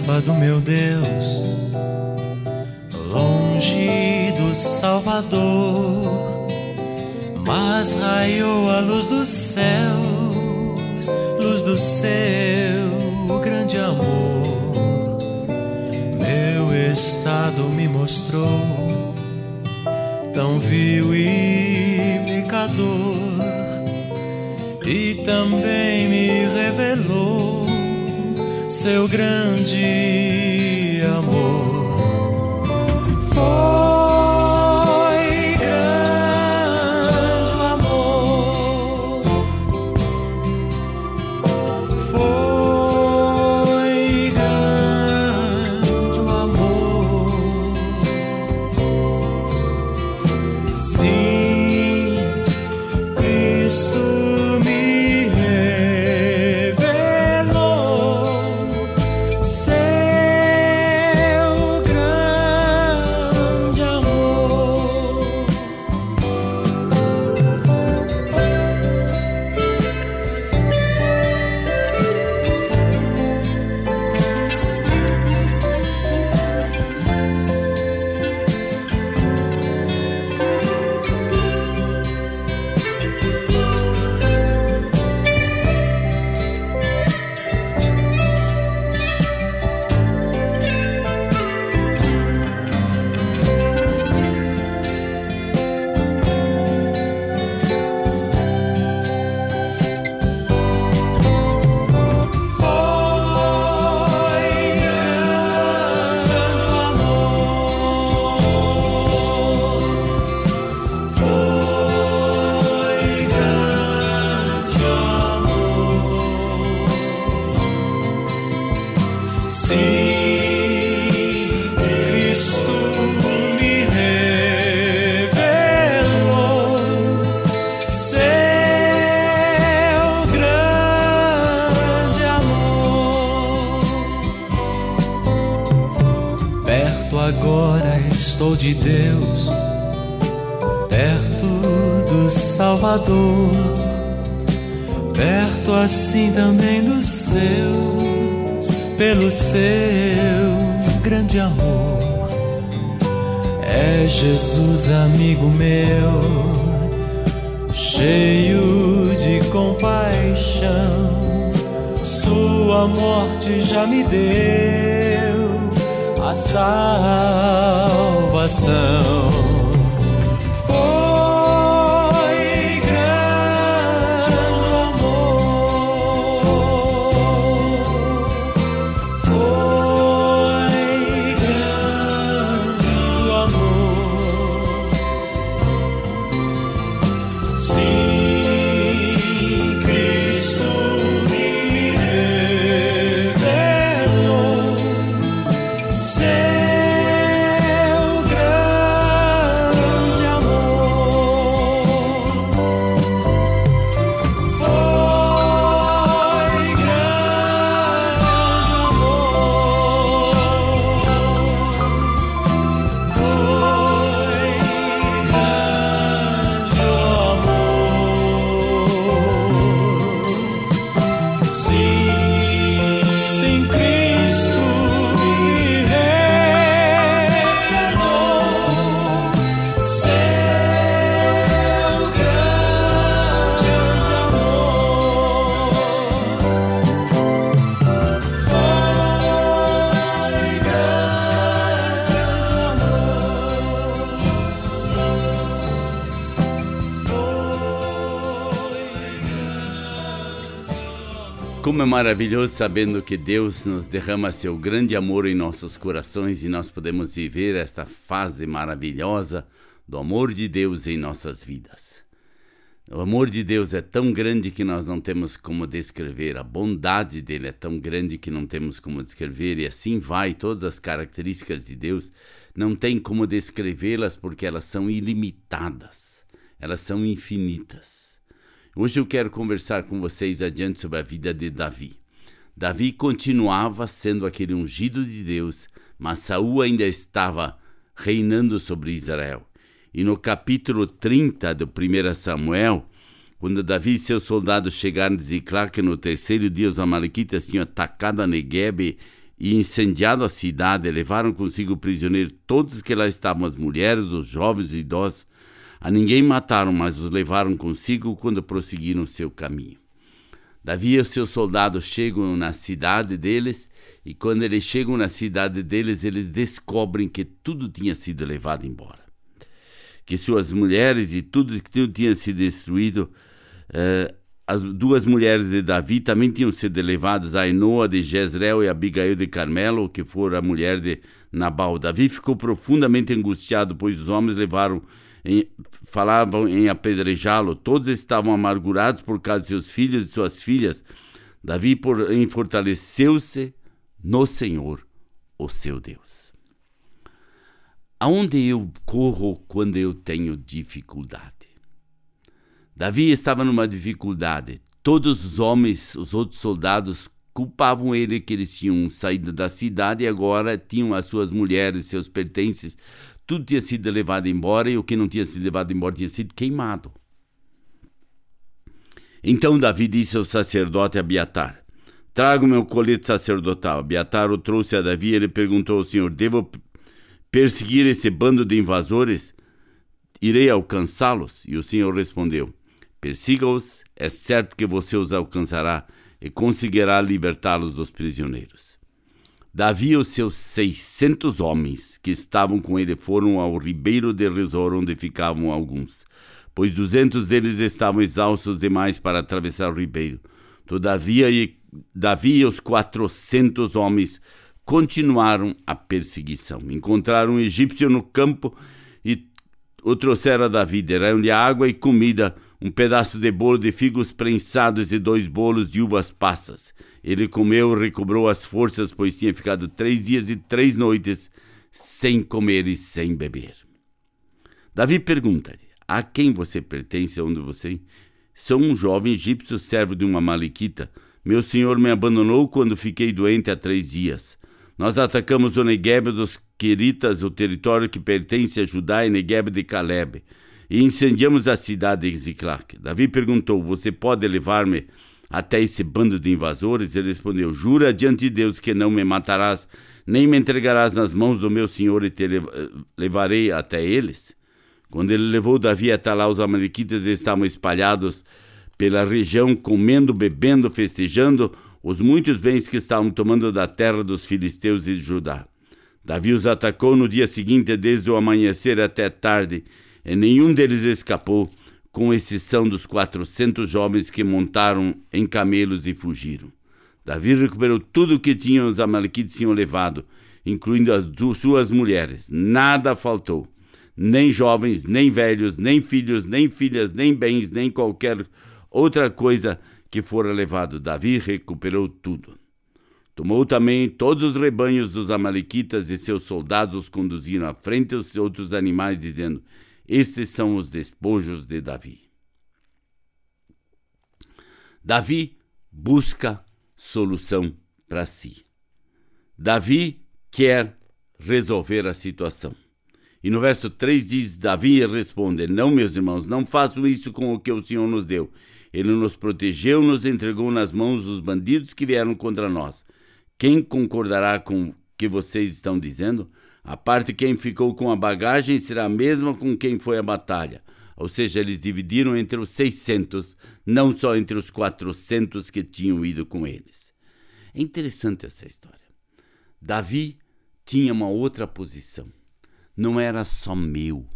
Andava do meu Deus, longe do Salvador, mas raiou a luz dos céus, luz do seu grande amor. Meu estado me mostrou, tão vil e pecador, e também me revelou seu grande amor. Foi de Deus, perto do Salvador, perto assim também dos seus, pelo seu grande amor. É Jesus, amigo meu, cheio de compaixão. Sua morte já me deu a salvação. Como é maravilhoso sabendo que Deus nos derrama seu grande amor em nossos corações e nós podemos viver esta fase maravilhosa do amor de Deus em nossas vidas. O amor de Deus é tão grande que nós não temos como descrever, a bondade dele é tão grande que não temos como descrever, e assim vai. Todas as características de Deus não tem como descrevê-las porque elas são ilimitadas, elas são infinitas. Hoje eu quero conversar com vocês adiante sobre a vida de Davi. Davi continuava sendo aquele ungido de Deus, mas Saul ainda estava reinando sobre Israel. E no capítulo 30 do 1 Samuel, quando Davi e seus soldados chegaram de Ziclac, no terceiro dia os amalequitas tinham atacado a Negueb e incendiado a cidade, levaram consigo prisioneiro todos que lá estavam, as mulheres, os jovens e idosos. A ninguém mataram, mas os levaram consigo quando prosseguiram seu caminho. Davi e seus soldados chegam na cidade deles, e quando eles chegam na cidade deles, eles descobrem que tudo tinha sido levado embora que suas mulheres e tudo que tinha sido destruído. Uh, as duas mulheres de Davi também tinham sido levadas, a Enoa de Jezreel e a Abigail de Carmelo, que foram a mulher de Nabal. Davi ficou profundamente angustiado, pois os homens levaram em, falavam em apedrejá-lo. Todos estavam amargurados por causa de seus filhos e suas filhas. Davi, porém, fortaleceu-se no Senhor, o seu Deus. Aonde eu corro quando eu tenho dificuldade? Davi estava numa dificuldade. Todos os homens, os outros soldados, culpavam ele que eles tinham saído da cidade e agora tinham as suas mulheres, seus pertences. Tudo tinha sido levado embora e o que não tinha sido levado embora tinha sido queimado. Então Davi disse ao sacerdote Abiatar: Traga o meu colete sacerdotal. Abiatar o trouxe a Davi e ele perguntou ao Senhor: Devo perseguir esse bando de invasores? Irei alcançá-los? E o Senhor respondeu: Persiga-os, é certo que você os alcançará e conseguirá libertá-los dos prisioneiros. Davi e os seus seiscentos homens que estavam com ele foram ao ribeiro de Resor, onde ficavam alguns, pois duzentos deles estavam exaustos demais para atravessar o ribeiro. Todavia, Davi e os quatrocentos homens continuaram a perseguição. Encontraram um egípcio no campo e o trouxeram a Davi. Deram-lhe água e comida, um pedaço de bolo de figos prensados e dois bolos de uvas passas. Ele comeu e recobrou as forças, pois tinha ficado três dias e três noites sem comer e sem beber. Davi pergunta-lhe: A quem você pertence? Onde você? Sou um jovem egípcio, servo de uma maliquita. Meu senhor me abandonou quando fiquei doente há três dias. Nós atacamos o Negueb dos Queritas, o território que pertence a Judá e Negueb de Caleb, e incendiamos a cidade de Ziclac. Davi perguntou: Você pode levar-me até esse bando de invasores? Ele respondeu: Jura diante de Deus que não me matarás, nem me entregarás nas mãos do meu senhor e te levarei até eles? Quando ele levou Davi até lá, os amalequitas estavam espalhados pela região, comendo, bebendo, festejando os muitos bens que estavam tomando da terra dos filisteus e de Judá. Davi os atacou no dia seguinte, desde o amanhecer até tarde, nenhum deles escapou, com exceção dos quatrocentos jovens que montaram em camelos e fugiram. Davi recuperou tudo o que tinham os amalequites tinham levado, incluindo as suas mulheres. Nada faltou. Nem jovens, nem velhos, nem filhos, nem filhas, nem bens, nem qualquer outra coisa que fora levado. Davi recuperou tudo. Tomou também todos os rebanhos dos Amalequitas e seus soldados os conduziram à frente dos outros animais, dizendo: Estes são os despojos de Davi. Davi busca solução para si. Davi quer resolver a situação. E no verso 3 diz: Davi responde: Não, meus irmãos, não façam isso com o que o Senhor nos deu. Ele nos protegeu, nos entregou nas mãos dos bandidos que vieram contra nós. Quem concordará com que vocês estão dizendo? A parte quem ficou com a bagagem será a mesma com quem foi à batalha. Ou seja, eles dividiram entre os 600, não só entre os 400 que tinham ido com eles. É interessante essa história. Davi tinha uma outra posição. Não era só meu,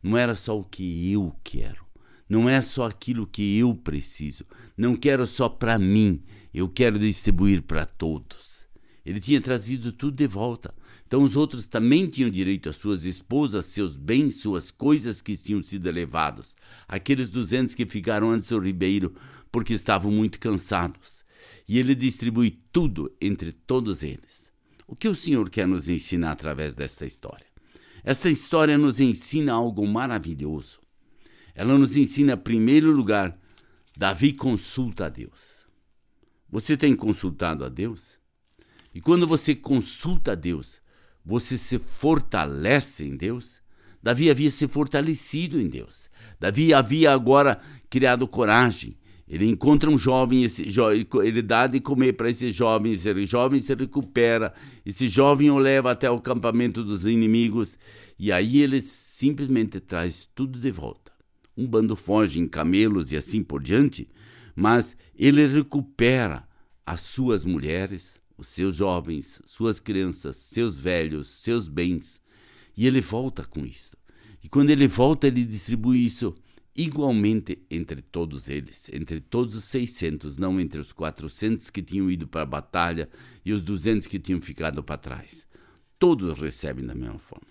não era só o que eu quero não é só aquilo que eu preciso. Não quero só para mim, eu quero distribuir para todos. Ele tinha trazido tudo de volta. Então os outros também tinham direito às suas esposas, seus bens, suas coisas que tinham sido levados. Aqueles duzentos que ficaram antes do ribeiro porque estavam muito cansados. E ele distribui tudo entre todos eles. O que o Senhor quer nos ensinar através desta história? Esta história nos ensina algo maravilhoso. Ela nos ensina, em primeiro lugar, Davi consulta a Deus. Você tem consultado a Deus? E quando você consulta a Deus, você se fortalece em Deus? Davi havia se fortalecido em Deus. Davi havia agora criado coragem. Ele encontra um jovem, esse jo ele dá de comer para esse jovem, esse jovem se recupera, esse jovem o leva até o acampamento dos inimigos e aí ele simplesmente traz tudo de volta. Um bando foge em camelos e assim por diante, mas ele recupera as suas mulheres, os seus jovens, suas crianças, seus velhos, seus bens. E ele volta com isso. E quando ele volta, ele distribui isso igualmente entre todos eles, entre todos os 600, não entre os 400 que tinham ido para a batalha e os 200 que tinham ficado para trás. Todos recebem da mesma forma.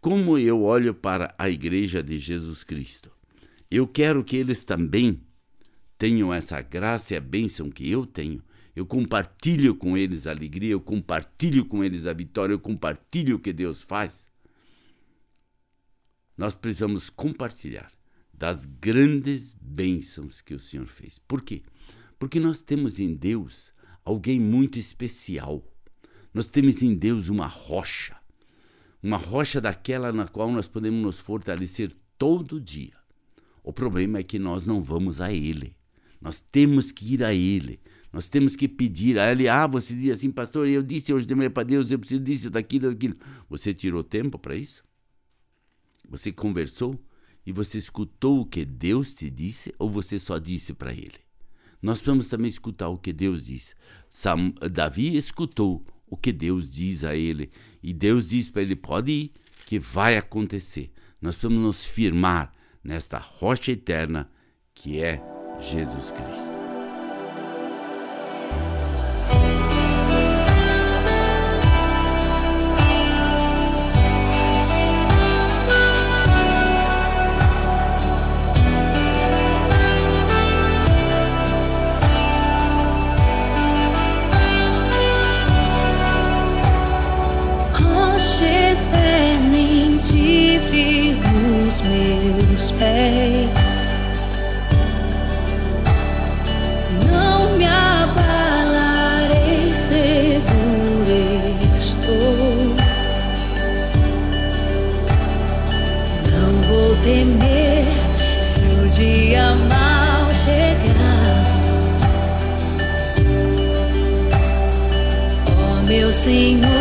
Como eu olho para a igreja de Jesus Cristo, eu quero que eles também tenham essa graça e a bênção que eu tenho eu compartilho com eles a alegria, eu compartilho com eles a vitória, eu compartilho o que Deus faz. Nós precisamos compartilhar das grandes bênçãos que o Senhor fez. Por quê? Porque nós temos em Deus alguém muito especial. Nós temos em Deus uma rocha, uma rocha daquela na qual nós podemos nos fortalecer todo dia. O problema é que nós não vamos a Ele. Nós temos que ir a Ele. Nós temos que pedir a ele. Ah, você diz assim, pastor, eu disse hoje de manhã para Deus, eu preciso disso, daquilo, daquilo. Você tirou tempo para isso? Você conversou? E você escutou o que Deus te disse ou você só disse para ele? Nós vamos também escutar o que Deus disse. Sam, Davi escutou o que Deus diz a ele. E Deus diz para ele: pode ir, que vai acontecer. Nós vamos nos firmar nesta rocha eterna que é Jesus Cristo. Senhor.